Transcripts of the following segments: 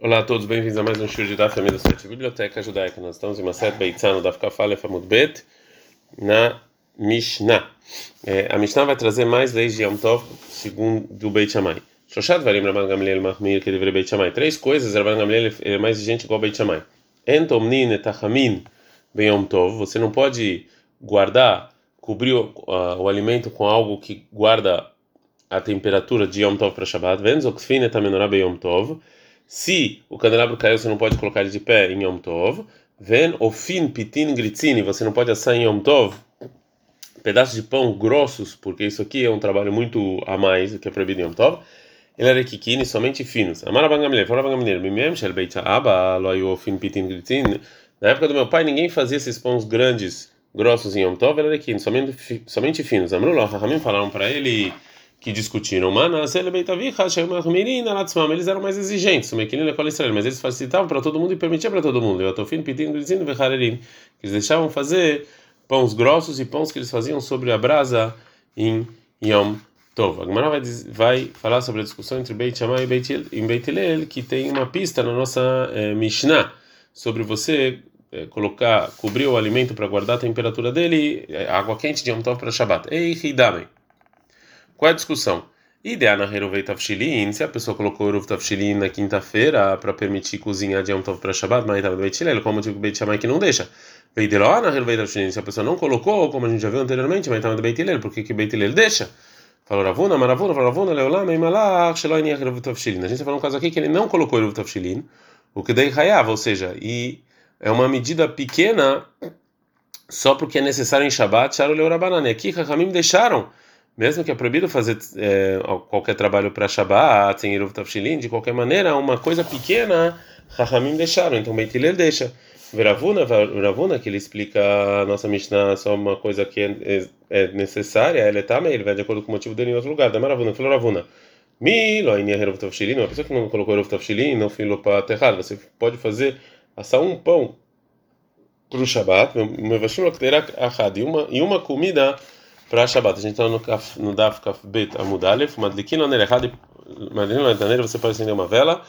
Olá a todos, bem-vindos a mais um show de da família do site Biblioteca Judaica. Nós estamos em Maset Beitzano da Kafale Famud Bet na Mishnah. É, a Mishnah vai trazer mais leis de Yom Tov segundo o Beit Shammai. Shoshat Varim Rabban Gamliel Mahmir que deveria Beit Shammai. Três coisas, Rabban Gamliel é mais gente igual Beit Shammai. Entomnin etachamin ben Yom Tov. Você não pode guardar, cobrir o, uh, o alimento com algo que guarda a temperatura de Yom Tov para Shabbat. Venzokfin etamenorá ben Yom Tov. Se o candelabro caiu, você não pode colocar ele de pé em Yom Tov. Ven ofin pitin gritzini, você não pode assar em Yom Tov pedaços de pão grossos, porque isso aqui é um trabalho muito a mais do que é proibido em Yom Tov. Ele era kikini, somente finos. Amara bangamilher, fora bangamilher, mimem shel beit aba, loio ofin pitin gritzini. Na época do meu pai, ninguém fazia esses pães grandes, grossos em Yom Tov, era kikini, somente, somente finos. Amrullah, Rahamim falaram para ele que discutiram, eles eram mais exigentes, mas eles facilitavam para todo mundo e permitiam para todo mundo. Eles deixavam fazer pães grossos e pães que eles faziam sobre a brasa em Yom Tov. A vai, vai falar sobre a discussão entre Beit Shammai e Beit, Beit que tem uma pista na nossa eh, Mishnah sobre você eh, colocar, cobrir o alimento para guardar a temperatura dele, água quente de Yom Tov para Shabbat. Ei, Hidamei. Qual é a discussão? Ideia na Heruvei Tavshilin, se a pessoa colocou Eruv Tavshilin na quinta-feira para permitir cozinhar de Yom Tov para Shabbat, mas estava no Beit Hillel, como o Beit Shammai que não deixa. Veideló na Heruvei Tavshilin, se a pessoa não colocou, como a gente já viu anteriormente, mas estava no Beit Hillel, por que que Beit Hillel deixa? Falou Ravuna, Maravuna, Ravuna, Leolam, Eimalach, Sheloi Eruv Tavshilin. A gente está falando um caso aqui que ele não colocou Eruv Tavshilin, o que daí Hayav, ou seja, e é uma medida pequena só porque é necessário em Shabbat, Sharu Leorabanane. Aqui, Rahamim deixaram mesmo que é proibido fazer é, qualquer trabalho para Shabbat, sem Eruv Tafshilin, de qualquer maneira, uma coisa pequena, Rahamim deixaram, então Beit Hillel deixa. Veravuna, Veravuna, que ele explica a nossa Mishnah só uma coisa que é, é, é necessária, ele está ele vai de acordo com o motivo dele em outro lugar. Da Maravuna, falou Ravuna. Mi, lo ainia Eruv Tafshilin, uma pessoa que não colocou Eruv Tafshilin, não filou para terrar, você pode fazer, assar um pão para o Shabbat, e uma, e uma comida para Shabbat. A gente está no, no Daf Kaf Bet Amudalef, Madlikin Oner Errado, Madlikin Oner você pode acender uma vela.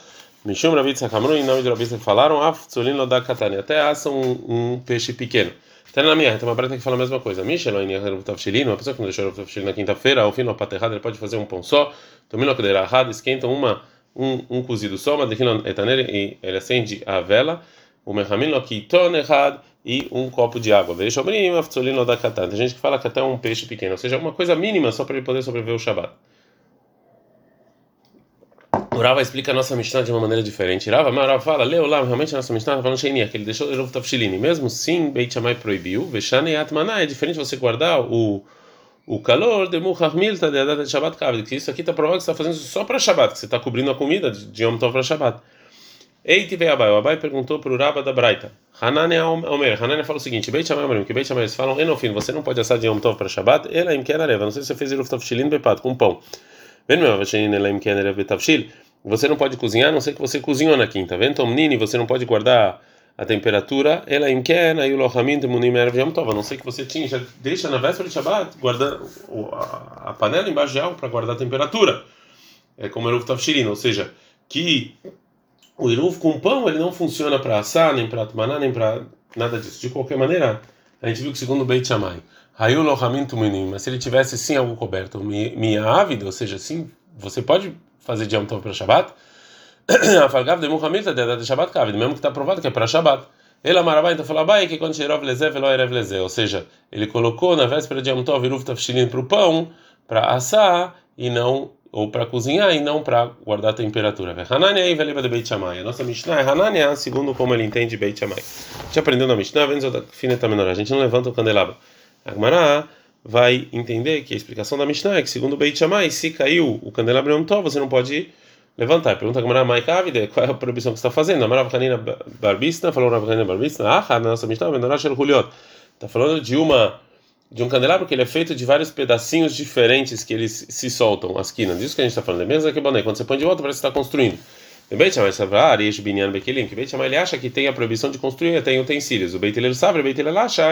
Mishum Ravitz Hakamru, em nome de Ravitz falaram, Af Tzolin Lodak Katani, até assam um, um peixe pequeno. Até na minha, tem uma breta que fala a mesma coisa. Michel, uma pessoa que não deixou o na quinta-feira, ao fim, no paterrado, ele pode fazer um pão só. Tomino Kederahad, esquenta uma, um, um cozido só, Madlikin e ele acende a vela. O Mehamin Lokiton Errad, e um copo de água. Veja, tem gente que fala que até um peixe pequeno, ou seja, uma coisa mínima só para ele poder sobreviver o Shabat. O Rava explica a nossa Mishnah de uma maneira diferente. Rava, mas Rava fala, leu lá, realmente a nossa Mishnah está falando Sheini, que ele deixou o Tafshilini. Mesmo sim, Beit Shammai proibiu, Veshane Atmaná, é diferente você guardar o o calor de Muhachmilta de Shabbat Kavit, que isso aqui está provado que você está fazendo só para Shabbat, que você está cobrindo a comida de Yom Tov para Shabbat. Eiti veio Abai. O Abai perguntou para o Rabba da Braita. Hanania Omer. Hanania falou o seguinte: Beit Shammai Omerim, que Beit Shammai falam, Enofim, você não pode assar de Yom Tov para Shabbat, ela im kenareva. Não sei se você fez Iruf Tavshilin bepat, com pão. Vem meu, Vashenin ela im kenareva betavshil. Você não pode cozinhar, a não sei que você cozinhou na quinta. Vem Tomnini, você não pode guardar a temperatura, ela im ken, aí o lohamim de munim erev Yom Tov. A não sei que você tinha, já deixa na véspera de Shabbat, guarda a panela embaixo de água para guardar a temperatura. É como Iruf Tavshilin, ou seja, que o iruv com pão ele não funciona para assar, nem para tomar, nem para nada disso. De qualquer maneira, a gente viu que segundo Beit Shammai, mas se ele tivesse sim algo coberto, minha ávida, ou seja, sim, você pode fazer de Yom Tov para Shabbat, a de Muhammad de Shabbat Kavid, mesmo que está provado que é para Shabbat. Ele amarabai, então falou abai que quando Sheirov lezé, velo erev lezé, ou seja, ele colocou na véspera de Yom Tov, iruv tafshilin para o pão, para assar e não ou para cozinhar e não para guardar a temperatura. Hanania aí veleba de Beit Shammai. A nossa Mishnah é Hanania, segundo como ele entende Beit Shammai. A gente aprendeu na Mishnah, fineta menor. A gente não levanta o candelabro. A Gemara vai entender que a explicação da Mishnah é que segundo Beit Shammai, se caiu o candelabro não Tov, você não pode levantar. Pergunta a Gemara Mai Kavide, qual é a proibição que você está fazendo? A Marav Hanina Barbista falou Rav Hanina Barbista, ah, na nossa Mishnah, Menorah Shel Huliot. Está falando de uma de um candelabro que ele é feito de vários pedacinhos diferentes que eles se soltam, as quinas. Disso que a gente está falando. É mesmo que boné. Quando você põe de volta, parece que está construindo. Ele acha que tem a proibição de construir, tem utensílios. O Beit Hillel sabe, o Beit Hillel acha.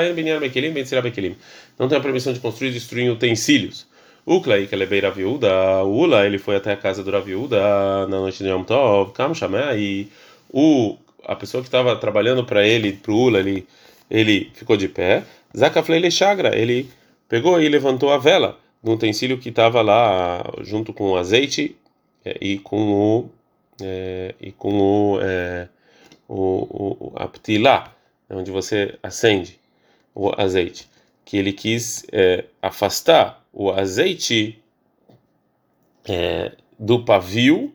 Não tem a proibição de construir e destruir utensílios. O Clay, que ele é beira viúda, o Ula, ele foi até a casa do Raviúda na noite de Yom Tov, Kam Shamé, e o, a pessoa que estava trabalhando para ele, para o Ula, ele, ele ficou de pé. Zakaflele Chagra, ele pegou e levantou a vela do utensílio que estava lá junto com o azeite é, e com o é, e com o, é, o, o onde você acende o azeite, que ele quis é, afastar o azeite é, do pavio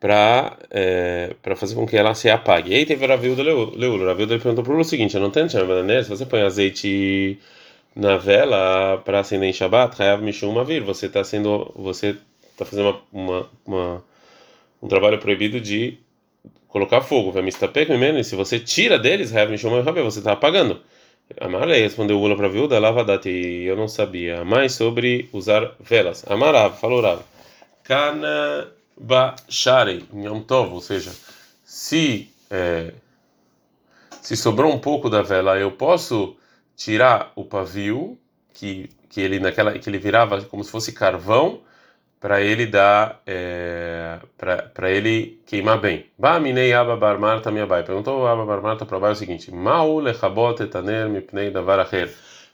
para é, para fazer com que ela se apague. E aí teve o Raviu do Leulo. O Raviu perguntou para o seguinte: não tenho se você põe azeite na vela para acender em Shabbat, Hayav Mishum Mavir, você está sendo você está fazendo uma, uma, uma, um trabalho proibido de colocar fogo. E se você tira deles, Hayav Mishum Mavir, você está apagando. Amarei respondeu Ula para a lavadate, e eu não sabia mais sobre usar velas. Amarav, falou Rav. Kana bacharei, Yom Tov, ou seja, se, é, se sobrou um pouco da vela, eu posso tirar o pavio, que, que, ele, naquela, que ele virava como se fosse carvão, para ele dar é, para ele queimar bem. Ba minei aba bar marta minha bai. Perguntou aba bar marta para bai o seguinte: Mau lechabot etaner mipnei davar.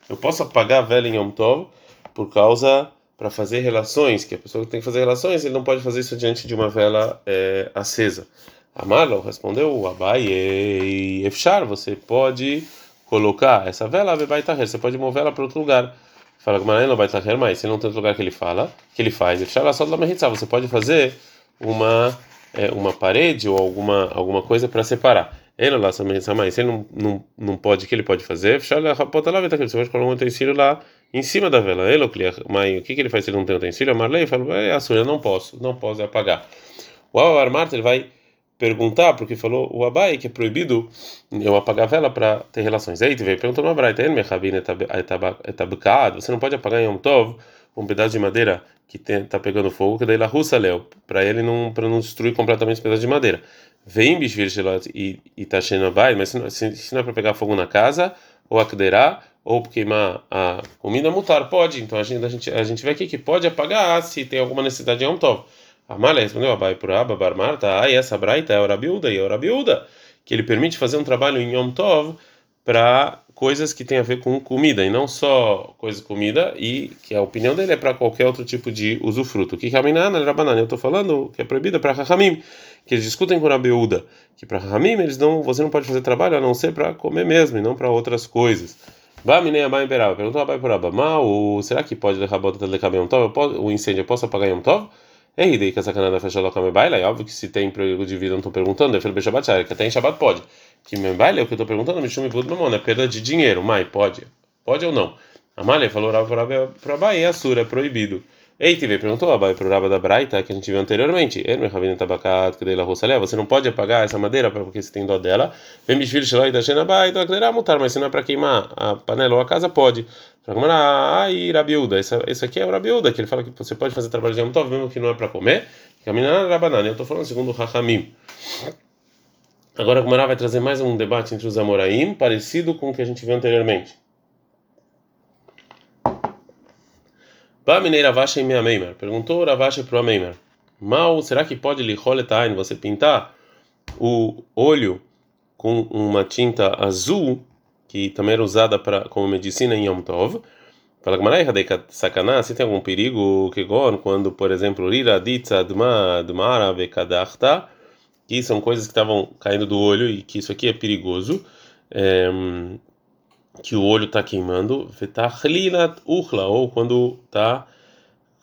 Eu posso apagar a vela em Yom Tov por causa para fazer relações, que a pessoa tem que fazer relações, ele não pode fazer isso diante de uma vela é, acesa. Amarlo respondeu: Abai e efchar, você pode colocar essa vela, você pode mover ela para outro lugar. Fala que não vai estar mais. Se não tem outro lugar que ele fala, que ele faz. Você pode fazer uma é, uma parede ou alguma alguma coisa para separar. Ele lá mais. Se ele não, não, não pode, o que ele pode fazer? Porta lá, você pode colocar um utensílio lá em cima da vela. Ele, mas o que, que ele faz se ele não tem utensílio? A Marley fala: é, a sua, eu não posso, não posso apagar. O Armart ele vai perguntar, porque falou o Abai que é proibido eu apagar a vela para ter relações. Aí veio perguntou no Abai, você não pode apagar em Yom Tov um pedaço de madeira que está pegando fogo, que daí la russa leu, para ele não para não destruir completamente esse pedaço de madeira. Vem bishvir e e tá cheio Abai, mas se não, se não é para pegar fogo na casa ou akderá ou queimar a comida mutar pode. Então a gente a gente vê aqui que pode apagar se tem alguma necessidade em Yom Tov. Amalha respondeu Abai por Abba Bar Marta, ah, e essa braita é a Orabiúda, e a Orabiúda, que ele permite fazer um trabalho em Yom Tov para coisas que tem a ver com comida, e não só coisas de comida, e que a opinião dele é para qualquer outro tipo de usufruto. O que Raminana era banana, eu estou falando que é proibida para Rahamim, que eles discutem com a Rabiúda, que para Rahamim eles não, você não pode fazer trabalho a não ser para comer mesmo, e não para outras coisas. Baminei Abai Beraba, perguntou Abai por Abba, mal, será que pode levar bota de Yom Tov? O incêndio eu posso apagar Yom Tov? Ei, daí que essa canada fecha local me baila, é óbvio que se tem perigo de vida, não estou perguntando, é filho Shabbat, que até em Shabbat pode. Que me baila é o que eu estou perguntando, me chama Bud Mamon, é perda de dinheiro, mãe, pode? Pode ou não? A Malha falou para a Bahia, é Sura, é proibido. Ei, TV perguntou a para o Raba da Braita, que a gente viu anteriormente. Você não pode apagar essa madeira porque você tem dó dela. Vem mutar, mas se não é para queimar a panela ou a casa, pode. Ai, Rabiúda, isso aqui é o Rabiúda, que ele fala que você pode fazer trabalho de Amtov mesmo que não é para comer. Caminhar Rabanana, eu estou falando segundo o Rahamim. Agora a Gumara vai trazer mais um debate entre os Amoraim, parecido com o que a gente viu anteriormente. Baminei Ravashi em Ameimer. Perguntou Ravashi para o Ameimer. Mal, será que pode liholetain você pintar o olho com uma tinta azul que também era usada para como medicina em Yom Tov? Fala que sacaná, se tem algum perigo que quando, por exemplo, rira ditza dma dmara vekadachta, que são coisas que estavam caindo do olho e que isso aqui é perigoso. É, que o olho está queimando, ou quando está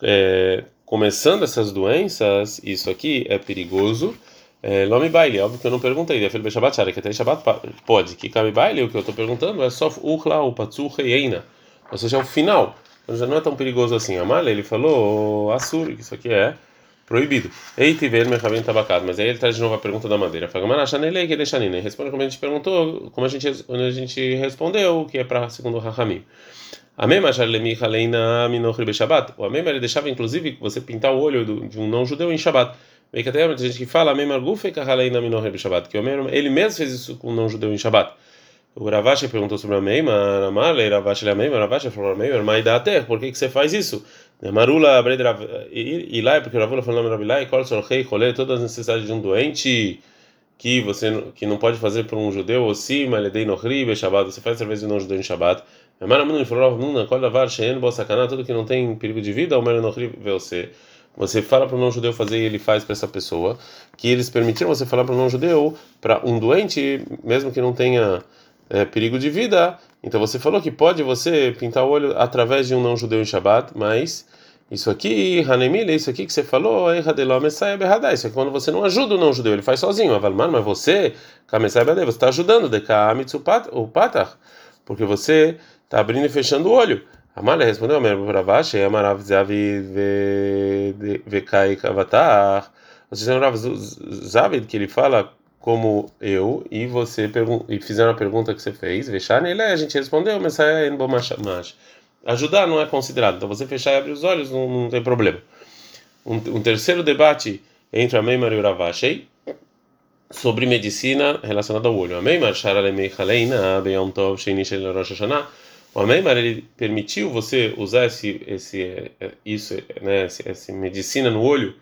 é, começando essas doenças, isso aqui é perigoso. É, Nome baile, óbvio que eu não perguntei, é filho Shabbat, que até Shabbat pode, que cabe baile, o que eu estou perguntando é só Uchla, o Patsuch e ou seja, é o final, então já não é tão perigoso assim. Amália, ele falou, Assur, que isso aqui é proibido. Ei, tiver mercavim tabacado, mas aí ele traz de novo a pergunta da madeira. Fala, mas chanelei que deixa nina. Responde como a gente perguntou, como a gente, a gente respondeu, que é para segundo Rahamim. A mesma Charlemi Haleina Minochri Shabbat. O Amema ele deixava inclusive você pintar o olho de um não judeu em Shabbat. Vem que até tem gente que fala Amema Gufe Haleina Minochri Shabbat, que o Amema ele mesmo fez isso com um não judeu em Shabbat. O Ravashi perguntou sobre a Meima, Amarle, Ravashi a Meima, Ravashi falou Meima, dá até, por que, que você faz isso? Marula, Ilai, porque Ravula falou na Ravilai, Kol Sorrei, Rolê, todas as necessidades de um doente que você que não pode fazer para um judeu, ou sim, Maledei Nohri, Shabbat, você faz através de um judeu em Shabbat. Amara Munu falou, Nuna, Kol Lavar, Shein, Bossakana, tudo que não tem perigo de vida, ou Maledei você. Você fala para o não-judeu fazer e ele faz para essa pessoa, que eles permitiram você falar para o não-judeu, para um doente, mesmo que não tenha é, perigo de vida. Então você falou que pode você pintar o olho através de um não judeu em Shabat, mas isso aqui, Hanemile, isso aqui que você falou, é isso é quando você não ajuda o não judeu, ele faz sozinho. Avalman, mas você, você está ajudando, o patar, porque você está abrindo e fechando o olho. Amália respondeu, Ravashi, Amarav Zavi Vekai Kavatar. Vocês lembram Zavid que ele fala como eu e você e fizeram a pergunta que você fez, fechar nele, a gente respondeu, mas é ajudar não é considerado. Então você fechar e abrir os olhos não, não tem problema. Um, um, terceiro debate entre a Meimar e o Ravashi sobre medicina relacionada ao olho. A Meimar o Ameimar ele permitiu você usar esse esse isso né esse medicina no olho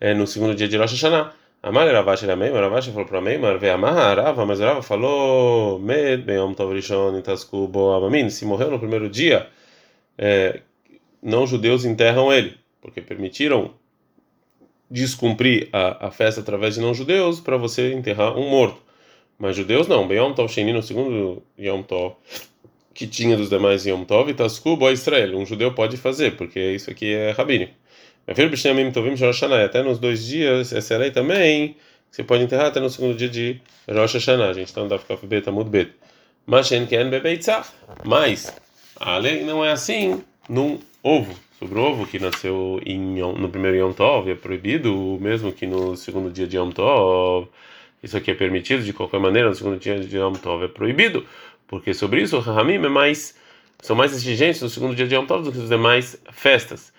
é, no segundo dia de Rosh Hashanah Amar Ravash era Meimar, Ravash falou para Meimar, ve Amar Rava, mas Rava falou, Med Beyom Tov Rishon Itasku Bo Amamin, se morreu no primeiro dia, é, não judeus enterram ele, porque permitiram descumprir a, a festa através de não judeus para você enterrar um morto. Mas judeus não, Beyom Tov Sheni no segundo Yom Tov que tinha dos demais Yom Tov, Itasku Bo Israel, um judeu pode fazer, porque isso aqui é rabínico. Até nos dois dias, essa lei também, você pode enterrar até no segundo dia de Rosh Hashanah. A gente está no Daf Beta Mud Bet. Mas Mas a lei não é assim num ovo. Sobre o ovo que nasceu em, no primeiro Yom Tov é proibido, mesmo que no segundo dia de Yom Tov. Isso aqui é permitido de qualquer maneira, no segundo dia de Yom Tov é proibido, porque sobre isso Rahamim é mais, são mais exigentes no segundo dia de Yom Tov do que as demais festas.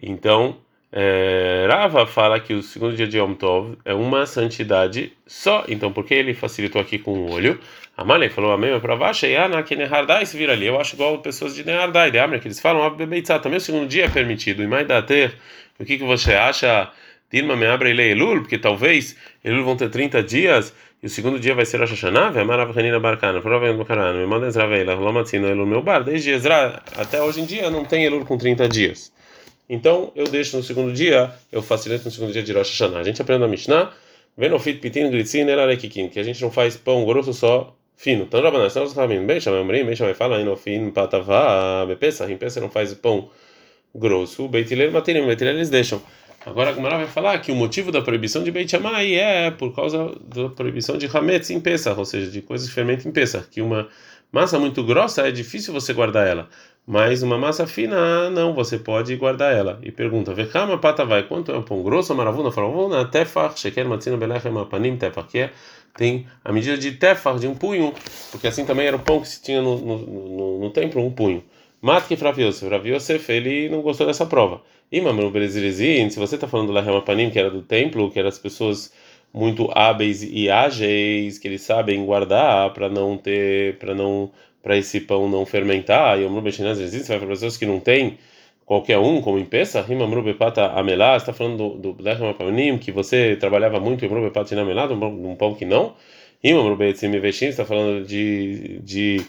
Então, é, Rava fala que o segundo dia de Yom Tov é uma santidade só. Então, por que ele facilitou aqui com o olho? A Malay falou a mesma para baixo e Ana que Nehardai se vira ali. Eu acho igual pessoas de Nehardai, de Amra, que eles falam Abbeitzá. Também o segundo dia é permitido. E mais da ter, o que, que você acha? Dilma me abre ele Elul, porque talvez Elul vão ter 30 dias e o segundo dia vai ser Rosh Hashanah, Amarav Hanina Barcana, provavelmente Carana, me manda Ezra Veila, Lomatzino Elul meu bar. Desde Ezra até hoje em dia não tem Elul com 30 dias. Então eu deixo no segundo dia, eu facilito no segundo dia de Rosh Hashanah. A gente aprende na Mishnah, Venofit Pitin Gritzin Elarekikin, que a gente não faz pão grosso só fino. Então, Rabanan, senão os Ramin, Beisha, Memrim, Beisha vai falar, Inofin Patavá, Bepesa, Rimpesa não faz pão grosso, Beitiler, Matirim, Beitiler eles deixam. Agora a Gumara vai falar que o motivo da proibição de Beit Shammai é por causa da proibição de Hametz em Pesach, ou seja, de coisas de fermento em Pesach, que uma massa muito grossa é difícil você guardar ela. Mas uma massa fina, não, você pode guardar ela. E pergunta: Vekama pata vai, quanto é um pão grosso? Maravuna, faravuna, tefar, sheker, matzina, belechem, panim, tefar, que é, tem a medida de tefar, de um punho, porque assim também era o pão que se tinha no, no, no, no templo, um punho. Mata que Fraviosef, Fraviosef, ele não gostou dessa prova. E Mamru Berezirezin, se você está falando do Lahem que era do templo, que eram as pessoas muito hábeis e ágeis, que eles sabem guardar para não ter, para não para esse pão não fermentar, e o Mrubechinaz existe, vai para pessoas que não tem qualquer um, como em Pesa, Rima Mrubepata Amelá, está falando do Lechem Apanim, que você trabalhava muito em Mrubepata Inamelá, um pão que não. Rima Mrubetzim Veshim, está falando de, de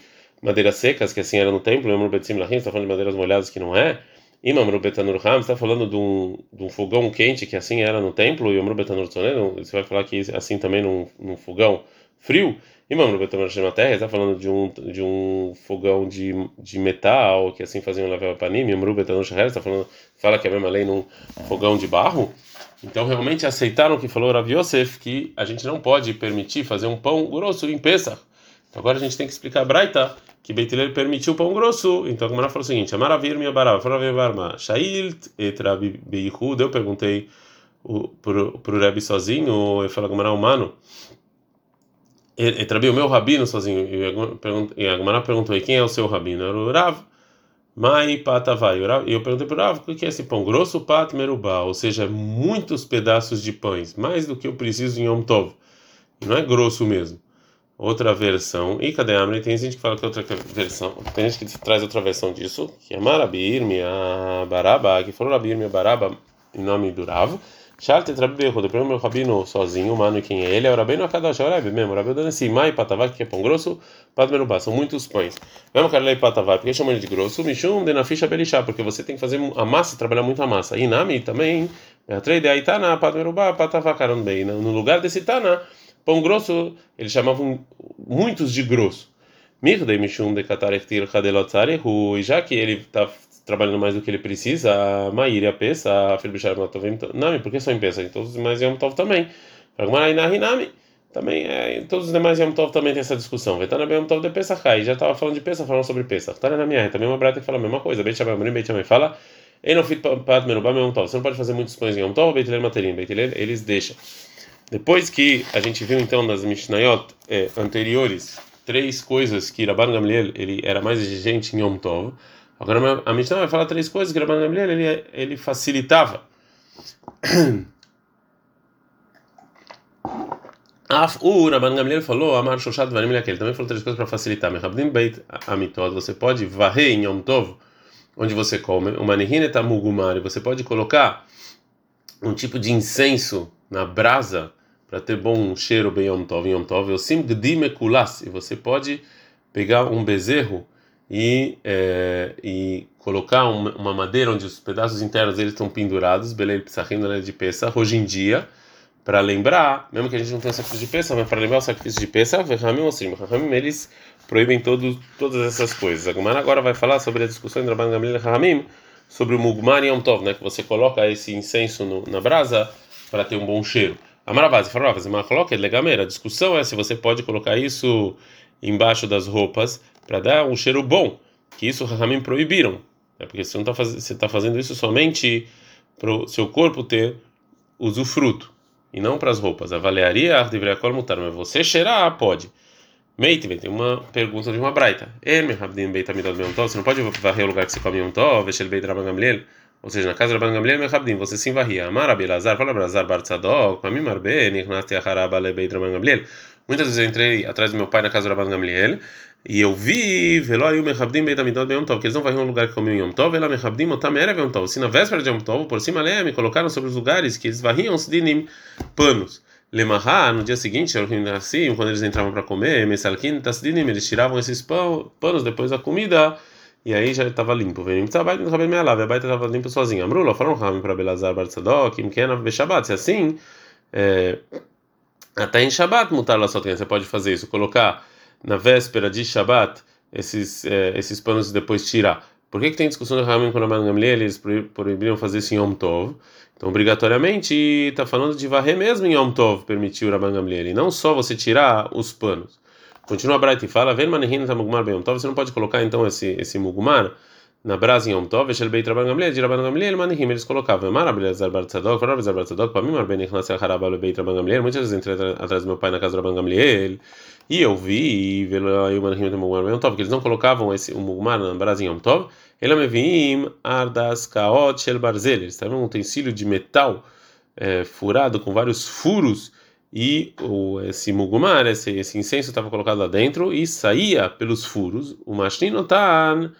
madeiras secas, que assim era no templo, Mrubetzim Lahim, está falando de madeiras molhadas, que não é. Imam Rubetanur Ham está falando de um, de um fogão quente que assim era no templo, e o Rubetanur você vai falar que assim também num, num fogão frio. Imam Rubetanur Shemater está falando de um, de um fogão de, de metal, que assim faziam lavar panim. Shaher está falando, fala que é a mesma lei num fogão de barro. Então realmente aceitaram o que falou Rav Yosef, que a gente não pode permitir fazer um pão grosso em Pesach. Então agora a gente tem que explicar a Braita que Beitiler permitiu pão grosso. Então a Gemara falou o seguinte: Amaravir minha barava, Faravi barma, Shailt etrabi beihud. Eu perguntei pro pro Rebbe sozinho, eu falei Gemara humano. Etrabi o meu rabino sozinho. E a Gemara perguntou: e quem é o seu rabino? Era o Rav. Mai patavai. E eu perguntei para o Rav: o que é esse pão grosso? Pat merubá, ou seja, muitos pedaços de pães, mais do que eu preciso em Yom Tov. E não é grosso mesmo. outra versão. E cadê a Amri? Tem gente que fala que é outra versão. Tem gente que traz outra versão disso, que é Marabir, minha Baraba, que falou Rabir, minha Baraba, em nome do Ravo. Shalte Trabeho, depois o meu rabino sozinho, mano, e quem é ele? É o rabino Akadosh, é mesmo. O rabino dando assim, mai patavá, que é pão grosso, padmerubá, são muitos pães. Mesmo carlei patavá, porque chamam ele de grosso, mishum de na ficha belixá, porque você tem que fazer a massa, trabalhar muito a massa. E nami também, a trade aí tana, padmerubá, patavá, bem. No lugar desse tana, pão grosso, eles chamavam muitos de grosso. Mirdei mishum de katarechtir kadelot e já que ele está trabalhando mais do que ele precisa, a Maíra e a Filibishar Matovim, Nami, por que só em Pesa? Em todos os demais Yom Tov também. Nami, também, é, em todos os demais Yom Tov também tem essa discussão. Vetana Yom Tov de Pesach, já estava falando de Pesach, falando sobre Pesach. Tá na minha também uma brata que fala a mesma coisa. Beit Shabbat, Shabbat fala, Enofit Pat Menubá Yom Tov. Você não pode fazer muitos pães em Yom Tov, Beit Materim. Beit eles deixam. Depois que a gente viu então nas Mishnayot é, anteriores três coisas que Rabban Gamliel ele era mais exigente em Yom Tov, Agora a Mishnah vai falar três coisas que Rabban Gamliel ele, ele facilitava. O Rabban Gamliel falou, Amar Shoshat Varim Ele também falou três coisas para facilitar. Mechabdim Beit Amitod, você pode varrer em Yom Tov, onde você come, o Manihin Mugumar, e você pode colocar um tipo de incenso na brasa para ter bom cheiro bem Yom Tov, Yom Tov. E você pode pegar um bezerro e, é, e colocar uma, uma, madeira onde os pedaços internos eles estão pendurados, beleza, psachim de peça, hoje em dia, para lembrar, mesmo que a gente não tenha sacrifício de peça, mas para lembrar o sacrifício de peça, eles proíbem todos, todas essas coisas. A agora vai falar sobre a discussão entre Rabban Gamliel e Rahamim sobre o Mugmar Yom Tov, né, que você coloca esse incenso no, na brasa para ter um bom cheiro. A Marabase falou, mas coloca legameira. A discussão é se você pode colocar isso embaixo das roupas para dar um cheiro bom, que isso Rahamim proibiram. É porque você está faz... Tá fazendo isso somente para o seu corpo ter usufruto e não para as roupas. Avaliaria deveria mutar, mas você cheirar pode. Meite, tem uma pergunta de uma braita. Você não pode varrer o lugar que você come um tov, ou seja, na casa do Gamliel, Mechabdim, você se varria. Amar Abelazar, fala Abelazar Bartzadok, Pamim Arbe, Gamliel. Muitas vezes eu entrei atrás do meu pai na casa Rabban Gamliel, e eu vi, velo aí o mechabdim beit amidot beyom tov, que eles não em um lugar que comiam yom tov, ela mechabdim otam erev yom tov. Se na véspera de yom tov, por cima leia, me colocaram sobre os lugares que eles varriam dinim panos. Lemahá, no dia seguinte, assim, quando eles entravam para comer, mesalkin tasdinim, eles tiravam esses panos depois da comida, e aí já estava limpo. Vem mitzabait, não sabia me lava, a baita estava limpo sozinha. Amrula, falaram ram para Belazar Bartzadok, imkena beshabat, se assim, é, até em Shabat mutar lá só você pode fazer isso, colocar na véspera de Shabat esses é, esses panos e depois tirar. Por que, que tem discussão de Ramim com Raman Gamliel? Eles proibiram fazer isso em Yom Tov. Então, obrigatoriamente, está falando de varrer mesmo em Yom Tov, permitiu Raman Gamliel. E não só você tirar os panos. Continua a Bright e fala: Ven manehin tamugmar bem Yom Tov. Você não pode colocar então esse, esse mugmar na brasa em Yom Tov, Eshel Beit Rabban Gamliel, de Rabban Gamliel, Manihim, eles colocavam, Mar Abelazar Tzadok, Bar Abelazar Bar Tzadok, Pamim Arben Ichnas El Harab Beit Rabban Gamliel, muitas vezes entrei atrás do meu pai na casa do Rabban Gamliel, e eu vi, e Yom Tov, que eles não colocavam esse, o Mugmar na brasa em Yom Tov, Ela me vim Ardas Kaot Shel Barzel, eles um utensílio de metal é, furado com vários furos, e o, esse mugumar, esse, esse incenso estava colocado lá dentro e saía pelos furos. O mashninotan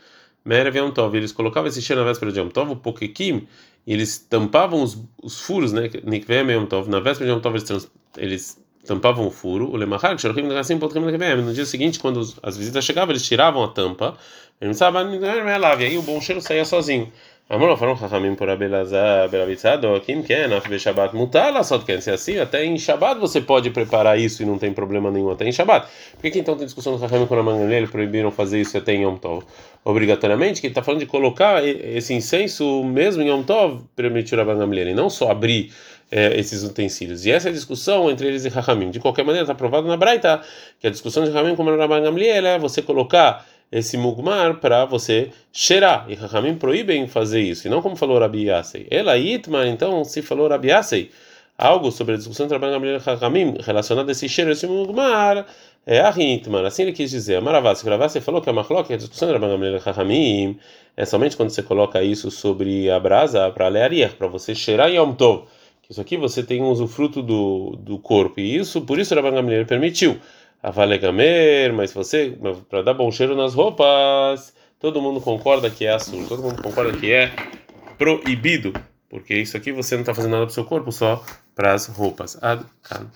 Merev Yom Tov, eles colocavam esse cheiro na véspera de Yom Tov, o Pokekim, eles tampavam os, os furos, né? Nikvem Yom Tov, na véspera de Yom Tov eles, trans, eles tampavam o furo, o Lemachar, no dia seguinte, quando as visitas chegavam, eles tiravam a tampa, e aí o bom cheiro saía sozinho. Amor, foram Chachamim por Abelazar, Belavitzado, Kim Ken, Af Shabbat, mutar lá só que se assim, até em Shabbat você pode preparar isso e não tem problema nenhum, até em Shabbat. Por que, que então tem discussão do Chachamim com a Manganelli proibiram fazer isso até em Yom Tov? Obrigatoriamente, que ele está falando de colocar esse incenso mesmo em Yom Tov, permitir a Manganelli, não só abrir é, esses utensílios. E essa é a discussão entre eles e Chachamim. De qualquer maneira, está provado na Braita que a discussão de Chachamim com a Manganelli é você colocar esse mugmar para você cheirar. E Rahamim proíbem fazer isso. E não como falou Rabi Yasei. Ela Itmar, então, se falou Rabi Yasei, algo sobre a discussão entre Rabban Gamliel e Rahamim relacionado a esse cheiro, esse mugmar, é a. Assim ele quis dizer. Amaravasi, Gravasi falou que a Machlok, a discussão entre Rabban Gamliel e Rahamim, é somente quando você coloca isso sobre a brasa para learia, para você cheirar Yom Tov. Isso aqui você tem um usufruto do, do corpo. E isso, por isso Rabban Gamliel permitiu. avalegamer, mas você para dar bom cheiro nas roupas, todo mundo concorda que é assunto, todo mundo concorda que é proibido, porque isso aqui você não está fazendo nada para o seu corpo, só para as roupas. Ad -kan.